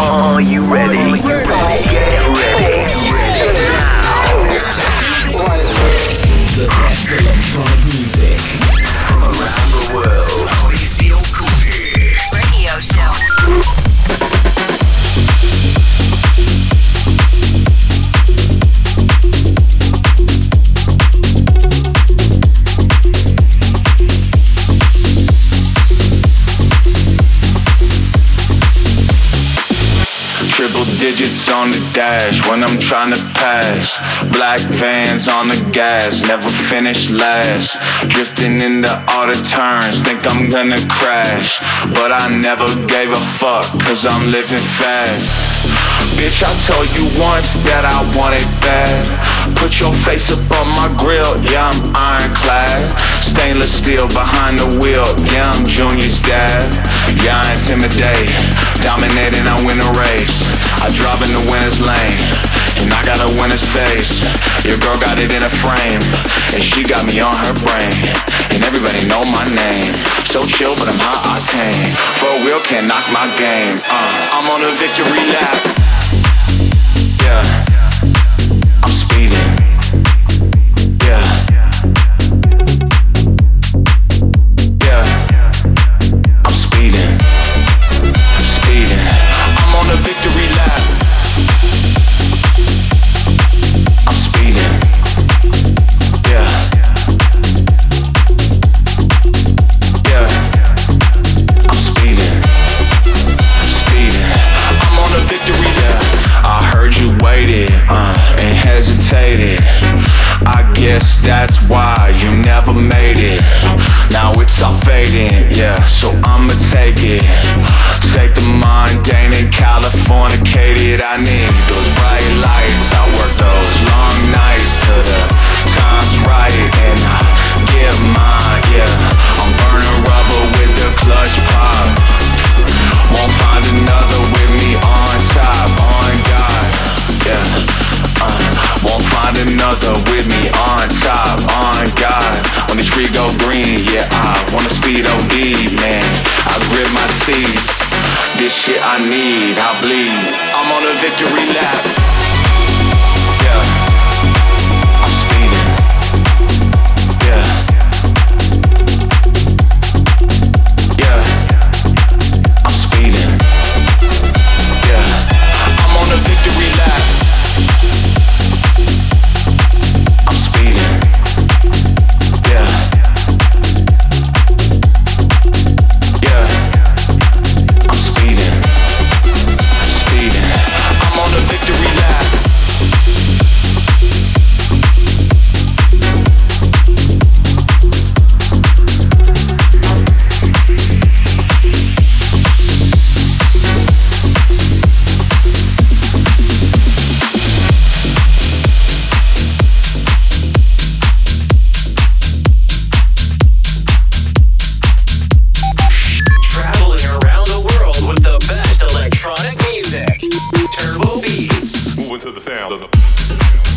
Are you ready? Are you ready? Get ready. Now. The best electronic music pass. Black vans on the gas, never finish last. Drifting into all the turns, think I'm gonna crash. But I never gave a fuck, cause I'm living fast. Bitch, I told you once that I want it bad. Put your face up on my grill, yeah, I'm ironclad. Stainless steel behind the wheel, yeah, I'm Junior's dad. Yeah, I intimidate, dominating, I win a race. I drive in the winner's lane, and I got a winner's face. Your girl got it in a frame, and she got me on her brain. And everybody know my name. So chill, but I'm high octane. For real, can't knock my game. Uh, I'm on a victory lap. Yeah, I'm speeding. Hesitated. I guess that's why you never made it. Now it's all fading, yeah. So I'ma take it. Take the mundane and Californicated. I need those bright lights. I work those long nights till the time's right and I get mine, yeah. I'm burning rubber with the clutch pop. Won't find another with me on top, on God. Yeah. Won't find another with me on top, on God. When the tree go green, yeah, I wanna speed OD, man. I grip my teeth. This shit I need, I bleed. I'm on a victory lap. Yeah. I'm speeding. into the sound of the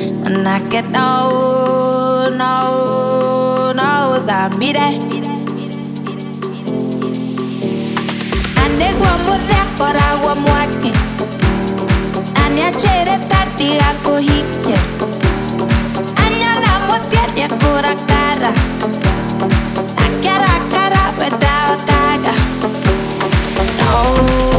When I get old, old, old, I'll be I Anegwa kora wa mwake Anyachere tati ako hike a siete kura kara Akera kara a otaga Oh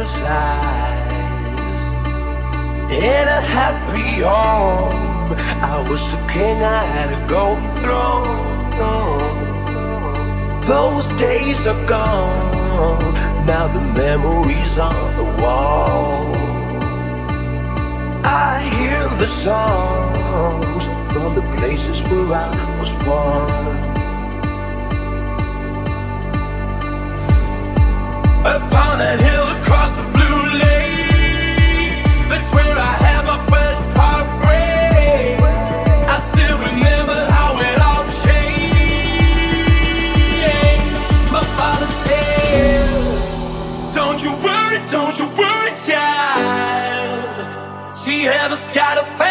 paradise. In a happy home, I was a king, I had a gold throne. Those days are gone, now the memories on the wall. I hear the songs from the places where I was born. heaven's got a plan.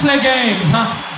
Play games, huh?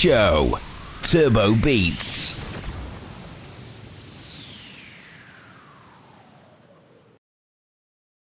Show. Turbo Beats.